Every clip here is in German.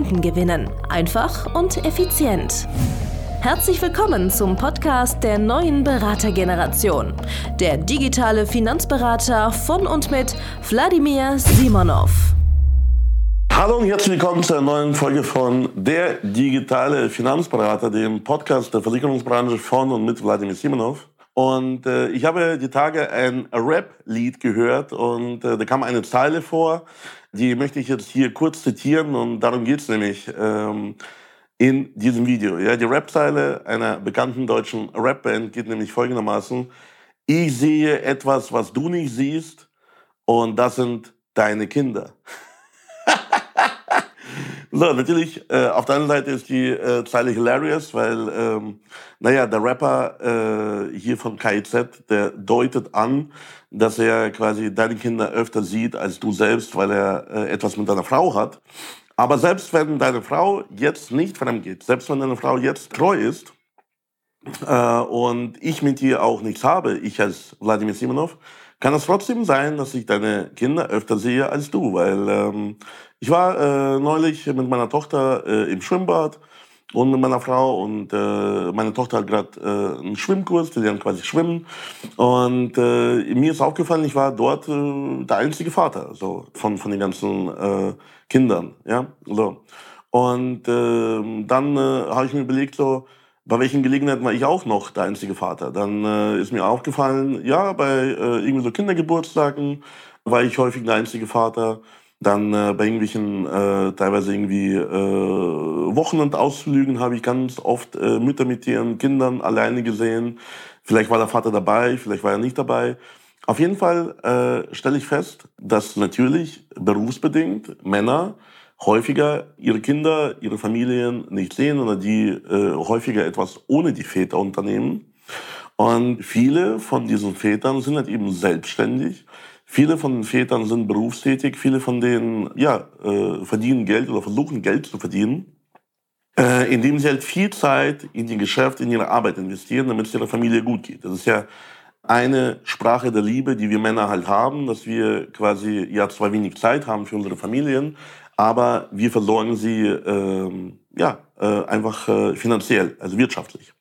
Kunden gewinnen. Einfach und effizient. Herzlich willkommen zum Podcast der neuen Beratergeneration. Der digitale Finanzberater von und mit Wladimir Simonov. Hallo und herzlich willkommen zu einer neuen Folge von Der digitale Finanzberater, dem Podcast der Versicherungsbranche von und mit Wladimir Simonov. Und äh, ich habe die Tage ein Rap-Lied gehört und äh, da kam eine Zeile vor, die möchte ich jetzt hier kurz zitieren und darum geht es nämlich ähm, in diesem Video. Ja, die Rap-Zeile einer bekannten deutschen Rap-Band geht nämlich folgendermaßen. Ich sehe etwas, was du nicht siehst und das sind deine Kinder. So, natürlich, äh, auf der anderen Seite ist die äh, Zeile hilarious, weil, ähm, naja, der Rapper äh, hier von KIZ, der deutet an, dass er quasi deine Kinder öfter sieht als du selbst, weil er äh, etwas mit deiner Frau hat. Aber selbst wenn deine Frau jetzt nicht fremd geht, selbst wenn deine Frau jetzt treu ist, äh, und ich mit dir auch nichts habe, ich als Wladimir Simonov, kann es trotzdem sein, dass ich deine Kinder öfter sehe als du, weil ähm, ich war äh, neulich mit meiner Tochter äh, im Schwimmbad und mit meiner Frau und äh, meine Tochter hat gerade äh, einen Schwimmkurs, die lernen quasi schwimmen. Und äh, mir ist aufgefallen, ich war dort äh, der einzige Vater so von von den ganzen äh, Kindern, ja so. Und äh, dann äh, habe ich mir überlegt so bei welchen Gelegenheiten war ich auch noch der einzige Vater? Dann äh, ist mir aufgefallen, ja, bei äh, irgendwie so Kindergeburtstagen war ich häufig der einzige Vater. Dann äh, bei irgendwelchen äh, teilweise irgendwie äh, Wochenendausflügen habe ich ganz oft äh, Mütter mit ihren Kindern alleine gesehen. Vielleicht war der Vater dabei, vielleicht war er nicht dabei. Auf jeden Fall äh, stelle ich fest, dass natürlich berufsbedingt Männer häufiger ihre Kinder, ihre Familien nicht sehen oder die äh, häufiger etwas ohne die Väter unternehmen. Und viele von diesen Vätern sind halt eben selbstständig. Viele von den Vätern sind berufstätig. Viele von denen ja, äh, verdienen Geld oder versuchen Geld zu verdienen, äh, indem sie halt viel Zeit in ihr Geschäft, in ihre Arbeit investieren, damit es ihrer Familie gut geht. Das ist ja eine Sprache der Liebe, die wir Männer halt haben, dass wir quasi ja zwar wenig Zeit haben für unsere Familien, aber wir versorgen sie äh, ja, äh, einfach äh, finanziell, also wirtschaftlich.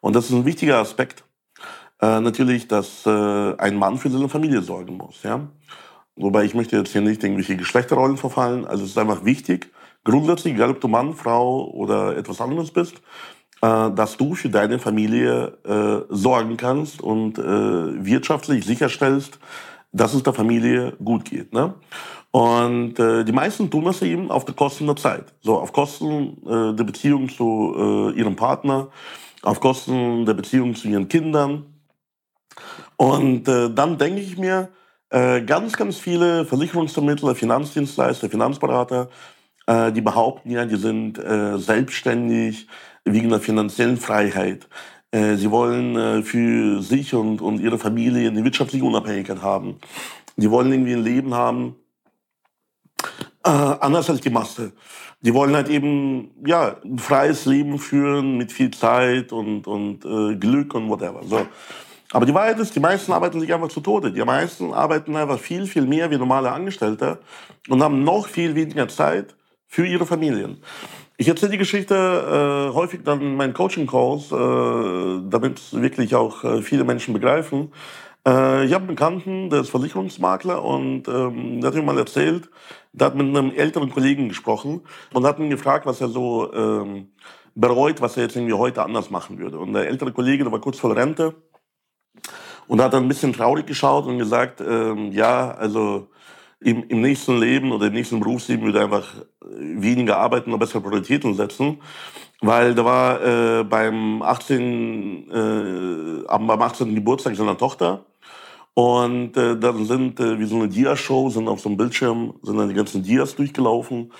Und das ist ein wichtiger Aspekt, äh, natürlich, dass äh, ein Mann für seine Familie sorgen muss. Ja? Wobei ich möchte jetzt hier nicht irgendwelche Geschlechterrollen verfallen. Also es ist einfach wichtig, grundsätzlich, egal ob du Mann, Frau oder etwas anderes bist, äh, dass du für deine Familie äh, sorgen kannst und wirtschaftlich sicherstellst, dass es der Familie gut geht. Ne? Und äh, die meisten tun das eben auf der Kosten der Zeit. So, auf Kosten äh, der Beziehung zu äh, ihrem Partner, auf Kosten der Beziehung zu ihren Kindern. Und äh, dann denke ich mir, äh, ganz, ganz viele Versicherungsvermittler, Finanzdienstleister, Finanzberater, äh, die behaupten ja, die sind selbstständig wegen der finanziellen Freiheit. Sie wollen für sich und, und ihre Familie eine wirtschaftliche Unabhängigkeit haben. Die wollen irgendwie ein Leben haben, äh, anders als die Masse. Die wollen halt eben ja ein freies Leben führen mit viel Zeit und und äh, Glück und whatever. So. Aber die Wahrheit ist, die meisten arbeiten sich einfach zu Tode. Die meisten arbeiten einfach viel, viel mehr wie normale Angestellte und haben noch viel weniger Zeit für ihre Familien. Ich erzähle die Geschichte äh, häufig dann in meinen Coaching-Calls, äh, damit wirklich auch äh, viele Menschen begreifen. Äh, ich habe einen Bekannten, der ist Versicherungsmakler und ähm, der hat mir mal erzählt, der hat mit einem älteren Kollegen gesprochen und hat ihn gefragt, was er so ähm, bereut, was er jetzt irgendwie heute anders machen würde. Und der ältere Kollege, der war kurz vor Rente und hat dann ein bisschen traurig geschaut und gesagt, ähm, ja, also im, im nächsten Leben oder im nächsten Berufsleben würde er einfach weniger arbeiten und bessere Prioritäten setzen. Weil da war äh, beim 18. Äh, beim 18. Geburtstag seiner Tochter und äh, dann sind äh, wie so eine Dia-Show, sind auf so einem Bildschirm, sind dann die ganzen Dias durchgelaufen.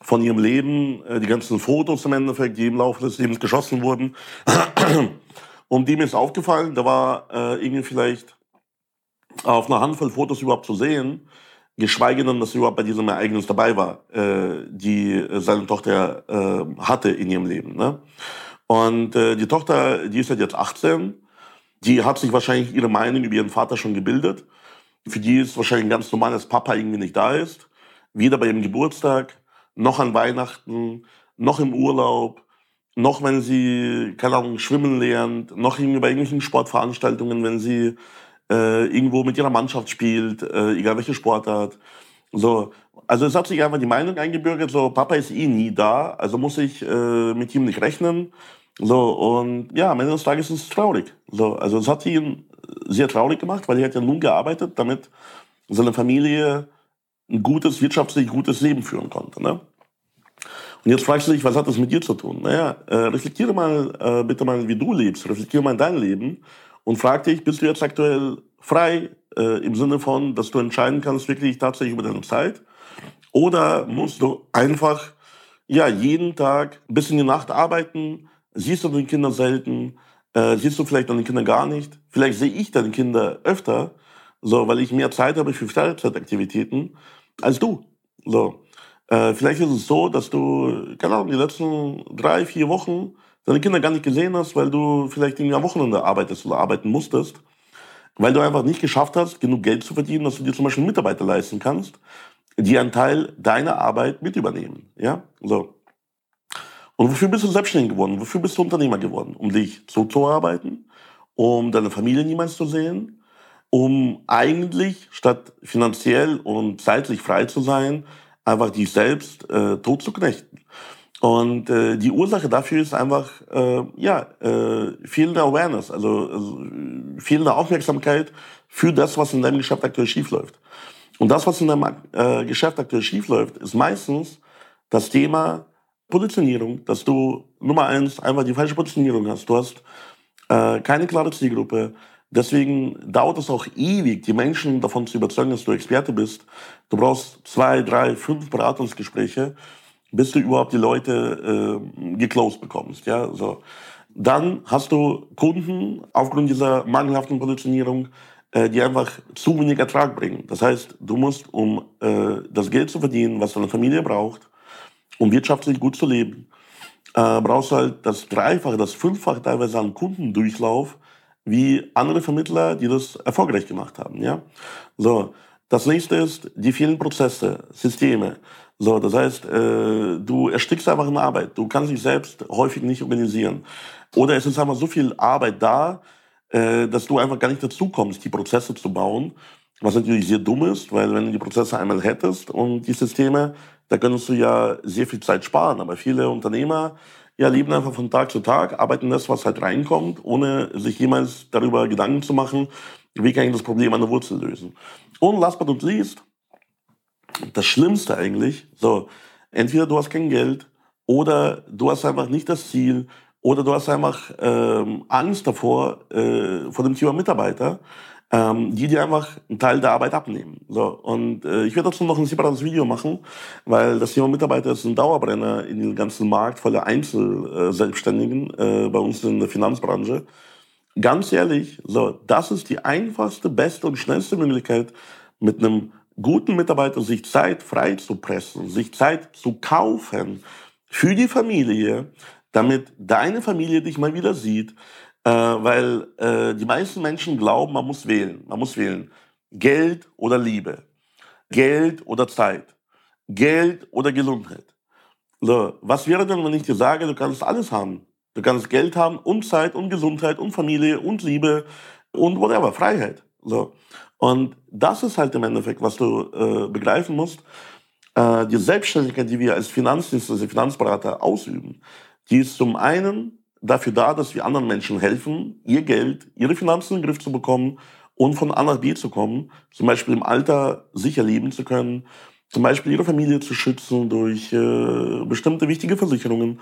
von ihrem Leben, äh, die ganzen Fotos im Endeffekt, die im Laufe des Lebens geschossen wurden. Und dem ist aufgefallen, da war äh, irgendwie vielleicht auf einer Handvoll Fotos überhaupt zu sehen, geschweige denn, dass sie überhaupt bei diesem Ereignis dabei war, äh, die seine Tochter äh, hatte in ihrem Leben. Ne? Und äh, die Tochter, die ist halt jetzt 18, die hat sich wahrscheinlich ihre Meinung über ihren Vater schon gebildet. Für die ist wahrscheinlich ganz normal, dass Papa irgendwie nicht da ist. Weder bei ihrem Geburtstag, noch an Weihnachten, noch im Urlaub, noch wenn sie, keine Ahnung, schwimmen lernt, noch irgendwie bei irgendwelchen Sportveranstaltungen, wenn sie äh, irgendwo mit ihrer Mannschaft spielt, äh, egal welche Sportart. So, also es hat sich einfach die Meinung eingebürgert, so Papa ist eh nie da, also muss ich äh, mit ihm nicht rechnen. So, und ja, am Ende des Tages ist es traurig. So, also es hat ihn sehr traurig gemacht, weil er hat ja nun gearbeitet, damit seine Familie ein gutes, wirtschaftlich gutes Leben führen konnte. Ne? Und jetzt fragst du dich, was hat das mit dir zu tun? Naja, äh, reflektiere mal äh, bitte mal, wie du lebst. Reflektiere mal dein Leben und frag dich, bist du jetzt aktuell frei äh, im Sinne von, dass du entscheiden kannst wirklich tatsächlich über deine Zeit? Oder musst du einfach ja jeden Tag bis in die Nacht arbeiten? Siehst du deine Kinder selten? Äh, siehst du vielleicht deine Kinder gar nicht? Vielleicht sehe ich deine Kinder öfter, so weil ich mehr Zeit habe für Freizeitaktivitäten als du. So. Äh, vielleicht ist es so, dass du, keine Ahnung, die letzten drei, vier Wochen deine Kinder gar nicht gesehen hast, weil du vielleicht am Wochenende arbeitest oder arbeiten musstest, weil du einfach nicht geschafft hast, genug Geld zu verdienen, dass du dir zum Beispiel Mitarbeiter leisten kannst, die einen Teil deiner Arbeit mit übernehmen. Ja, so. Und wofür bist du selbstständig geworden? Wofür bist du Unternehmer geworden? Um dich zuzuarbeiten, um deine Familie niemals zu sehen, um eigentlich statt finanziell und zeitlich frei zu sein, einfach dich selbst äh, tot zu knechten. Und äh, die Ursache dafür ist einfach äh, ja äh, fehlende Awareness, also, also fehlende Aufmerksamkeit für das, was in deinem Geschäft aktuell schiefläuft. Und das, was in deinem äh, Geschäft aktuell schiefläuft, ist meistens das Thema Positionierung, dass du Nummer eins einfach die falsche Positionierung hast. Du hast äh, keine klare Zielgruppe, Deswegen dauert es auch ewig, die Menschen davon zu überzeugen, dass du Experte bist. Du brauchst zwei, drei, fünf Beratungsgespräche, bis du überhaupt die Leute äh, geclosed bekommst. Ja, so. Dann hast du Kunden aufgrund dieser mangelhaften Positionierung, äh, die einfach zu wenig Ertrag bringen. Das heißt, du musst, um äh, das Geld zu verdienen, was deine Familie braucht, um wirtschaftlich gut zu leben, äh, brauchst du halt das Dreifache, das Fünffache teilweise an Kundendurchlauf, wie andere Vermittler, die das erfolgreich gemacht haben. Ja? So, das nächste ist die vielen Prozesse, Systeme. So, das heißt, äh, du erstickst einfach in Arbeit. Du kannst dich selbst häufig nicht organisieren. Oder es ist einfach so viel Arbeit da, äh, dass du einfach gar nicht dazu kommst, die Prozesse zu bauen. Was natürlich sehr dumm ist, weil wenn du die Prozesse einmal hättest und die Systeme, da könntest du ja sehr viel Zeit sparen. Aber viele Unternehmer ja, leben einfach von Tag zu Tag, arbeiten das, was halt reinkommt, ohne sich jemals darüber Gedanken zu machen, wie kann ich das Problem an der Wurzel lösen. Und last but not least, das Schlimmste eigentlich, so, entweder du hast kein Geld oder du hast einfach nicht das Ziel oder du hast einfach ähm, Angst davor, äh, vor dem Thema Mitarbeiter ähm, die dir einfach einen Teil der Arbeit abnehmen. So, und äh, ich werde dazu noch ein separates Video machen, weil das Thema Mitarbeiter ist ein Dauerbrenner in den ganzen Markt voller Einzelselbstständigen äh, bei uns in der Finanzbranche. Ganz ehrlich, so, das ist die einfachste, beste und schnellste Möglichkeit, mit einem guten Mitarbeiter sich Zeit frei zu pressen, sich Zeit zu kaufen für die Familie, damit deine Familie dich mal wieder sieht, äh, weil äh, die meisten Menschen glauben, man muss wählen. Man muss wählen Geld oder Liebe, Geld oder Zeit, Geld oder Gesundheit. So, was wäre denn, wenn ich dir sage, du kannst alles haben? Du kannst Geld haben und Zeit und Gesundheit und Familie und Liebe und whatever, Freiheit. So. Und das ist halt im Endeffekt, was du äh, begreifen musst. Äh, die Selbstständigkeit, die wir als Finanzdienst, als Finanzberater ausüben, die ist zum einen dafür da, dass wir anderen Menschen helfen, ihr Geld, ihre Finanzen in den Griff zu bekommen und von A nach B zu kommen, zum Beispiel im Alter sicher leben zu können, zum Beispiel ihre Familie zu schützen durch äh, bestimmte wichtige Versicherungen.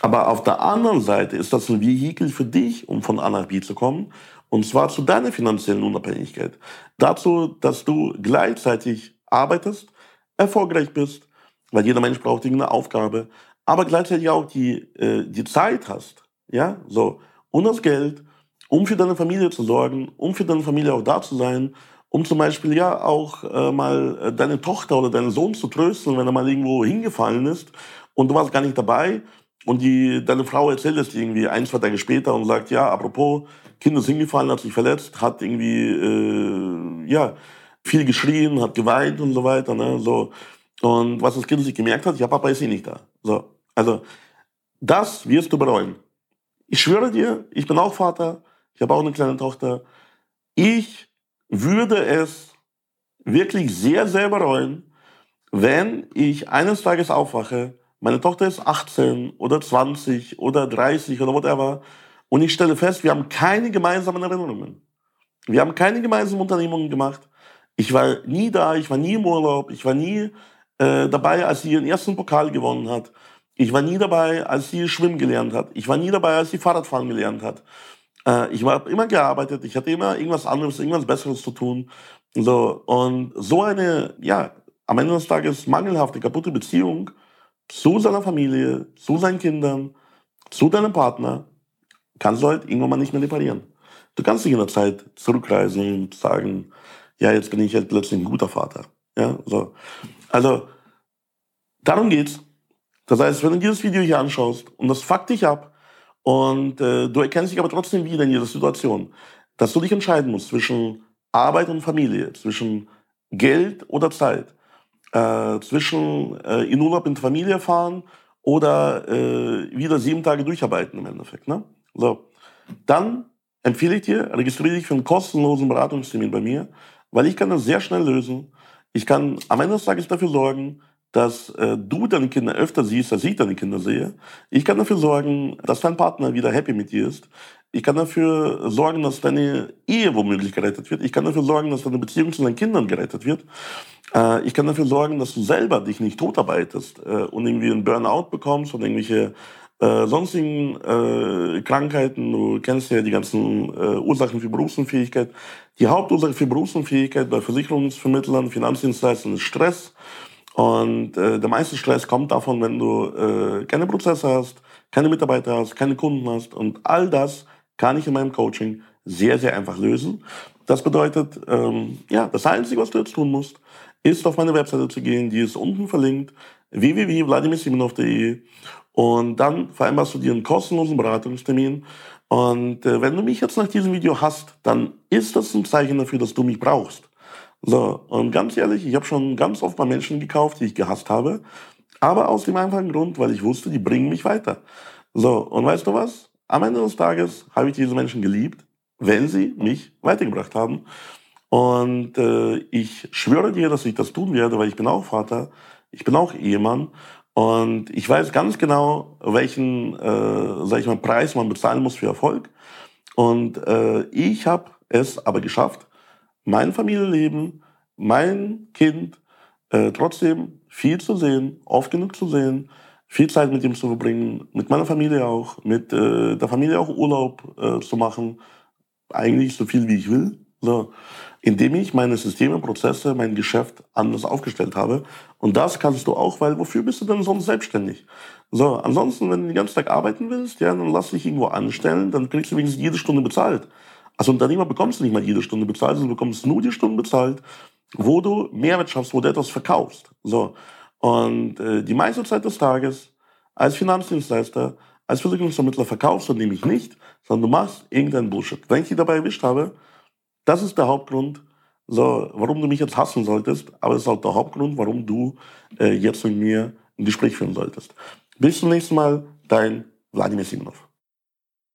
Aber auf der anderen Seite ist das ein Vehikel für dich, um von A nach B zu kommen, und zwar zu deiner finanziellen Unabhängigkeit. Dazu, dass du gleichzeitig arbeitest, erfolgreich bist, weil jeder Mensch braucht irgendeine Aufgabe, aber gleichzeitig auch die, äh, die Zeit hast, ja, so, und das Geld, um für deine Familie zu sorgen, um für deine Familie auch da zu sein, um zum Beispiel ja auch äh, mal äh, deine Tochter oder deinen Sohn zu trösten, wenn er mal irgendwo hingefallen ist und du warst gar nicht dabei und die, deine Frau erzählt es irgendwie ein, zwei Tage später und sagt, ja, apropos, Kind ist hingefallen, hat sich verletzt, hat irgendwie, äh, ja, viel geschrien, hat geweint und so weiter, ne, so. Und was das Kind sich gemerkt hat, ja, Papa ist eh nicht da. So. Also, das wirst du bereuen. Ich schwöre dir, ich bin auch Vater, ich habe auch eine kleine Tochter. Ich würde es wirklich sehr, sehr bereuen, wenn ich eines Tages aufwache, meine Tochter ist 18 oder 20 oder 30 oder whatever, und ich stelle fest, wir haben keine gemeinsamen Erinnerungen. Wir haben keine gemeinsamen Unternehmungen gemacht. Ich war nie da, ich war nie im Urlaub, ich war nie äh, dabei, als sie ihren ersten Pokal gewonnen hat. Ich war nie dabei, als sie schwimmen gelernt hat. Ich war nie dabei, als sie Fahrradfahren gelernt hat. Äh, ich habe immer gearbeitet, ich hatte immer irgendwas anderes, irgendwas Besseres zu tun. So, und so eine, ja, am Ende des Tages mangelhafte, kaputte Beziehung zu seiner Familie, zu seinen Kindern, zu deinem Partner, kannst du halt irgendwann mal nicht mehr reparieren. Du kannst nicht in der Zeit zurückreisen und sagen, ja, jetzt bin ich halt plötzlich ein guter Vater. Ja, so. Also, darum geht's. Das heißt, wenn du dieses Video hier anschaust und das fuckt dich ab und äh, du erkennst dich aber trotzdem wieder in dieser Situation, dass du dich entscheiden musst zwischen Arbeit und Familie, zwischen Geld oder Zeit, äh, zwischen äh, in Urlaub die Familie fahren oder äh, wieder sieben Tage durcharbeiten im Endeffekt. Ne? So, dann empfehle ich dir, registriere dich für einen kostenlosen Beratungstermin bei mir, weil ich kann das sehr schnell lösen. Ich kann am Ende des Tages dafür sorgen, dass äh, du deine Kinder öfter siehst, als ich deine Kinder sehe. Ich kann dafür sorgen, dass dein Partner wieder happy mit dir ist. Ich kann dafür sorgen, dass deine Ehe womöglich gerettet wird. Ich kann dafür sorgen, dass deine Beziehung zu deinen Kindern gerettet wird. Äh, ich kann dafür sorgen, dass du selber dich nicht totarbeitest äh, und irgendwie einen Burnout bekommst und irgendwelche äh, sonstigen äh, Krankheiten, du kennst ja die ganzen äh, Ursachen für Berufsunfähigkeit. Die Hauptursache für Berufsunfähigkeit bei Versicherungsvermittlern, Finanzdienstleistern ist Stress. Und äh, der meiste Stress kommt davon, wenn du äh, keine Prozesse hast, keine Mitarbeiter hast, keine Kunden hast. Und all das kann ich in meinem Coaching sehr, sehr einfach lösen. Das bedeutet, ähm, ja, das Einzige, was du jetzt tun musst, ist auf meine Webseite zu gehen, die ist unten verlinkt, www.vladimirsimonov.de und dann vereinbarst du dir einen kostenlosen Beratungstermin. Und äh, wenn du mich jetzt nach diesem Video hast, dann ist das ein Zeichen dafür, dass du mich brauchst. So, und ganz ehrlich, ich habe schon ganz oft bei Menschen gekauft, die ich gehasst habe, aber aus dem einfachen Grund, weil ich wusste, die bringen mich weiter. So, und weißt du was? Am Ende des Tages habe ich diese Menschen geliebt, wenn sie mich weitergebracht haben. Und äh, ich schwöre dir, dass ich das tun werde, weil ich bin auch Vater, ich bin auch Ehemann und ich weiß ganz genau, welchen, äh, sag ich mal, Preis man bezahlen muss für Erfolg. Und äh, ich habe es aber geschafft, mein Familienleben, mein Kind äh, trotzdem viel zu sehen, oft genug zu sehen, viel Zeit mit ihm zu verbringen, mit meiner Familie auch, mit äh, der Familie auch Urlaub äh, zu machen, eigentlich so viel wie ich will. So indem ich meine Systeme, Prozesse, mein Geschäft anders aufgestellt habe. Und das kannst du auch, weil wofür bist du denn sonst selbstständig? So, ansonsten, wenn du den ganzen Tag arbeiten willst, ja, dann lass dich irgendwo anstellen, dann kriegst du wenigstens jede Stunde bezahlt. Als Unternehmer bekommst du nicht mal jede Stunde bezahlt, sondern du bekommst nur die Stunden bezahlt, wo du Mehrwert schaffst, wo du etwas verkaufst. So. Und äh, die meiste Zeit des Tages als Finanzdienstleister, als Versicherungsvermittler verkaufst du nämlich nicht, sondern du machst irgendeinen Bullshit. Wenn ich dich dabei erwischt habe, das ist der Hauptgrund, so, warum du mich jetzt hassen solltest, aber es ist auch der Hauptgrund, warum du äh, jetzt mit mir ein Gespräch führen solltest. Bis zum nächsten Mal, dein Wladimir Simonov.